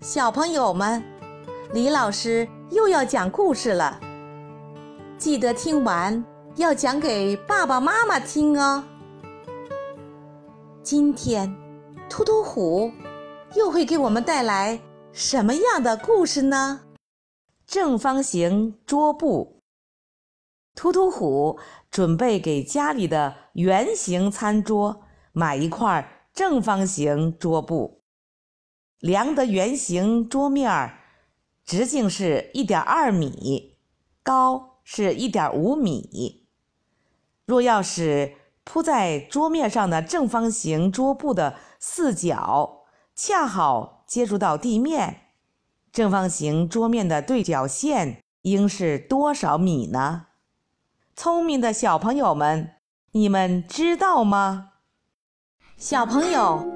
小朋友们，李老师又要讲故事了，记得听完要讲给爸爸妈妈听哦。今天，突突虎又会给我们带来什么样的故事呢？正方形桌布，突突虎准备给家里的圆形餐桌买一块正方形桌布。量的圆形桌面儿，直径是一点二米，高是一点五米。若要使铺在桌面上的正方形桌布的四角恰好接触到地面，正方形桌面的对角线应是多少米呢？聪明的小朋友们，你们知道吗？小朋友，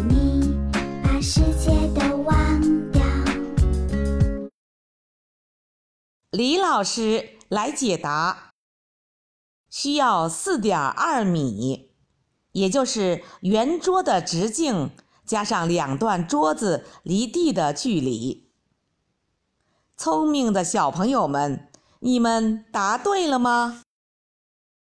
你把世界都忘掉。李老师来解答：需要四点二米，也就是圆桌的直径加上两段桌子离地的距离。聪明的小朋友们，你们答对了吗？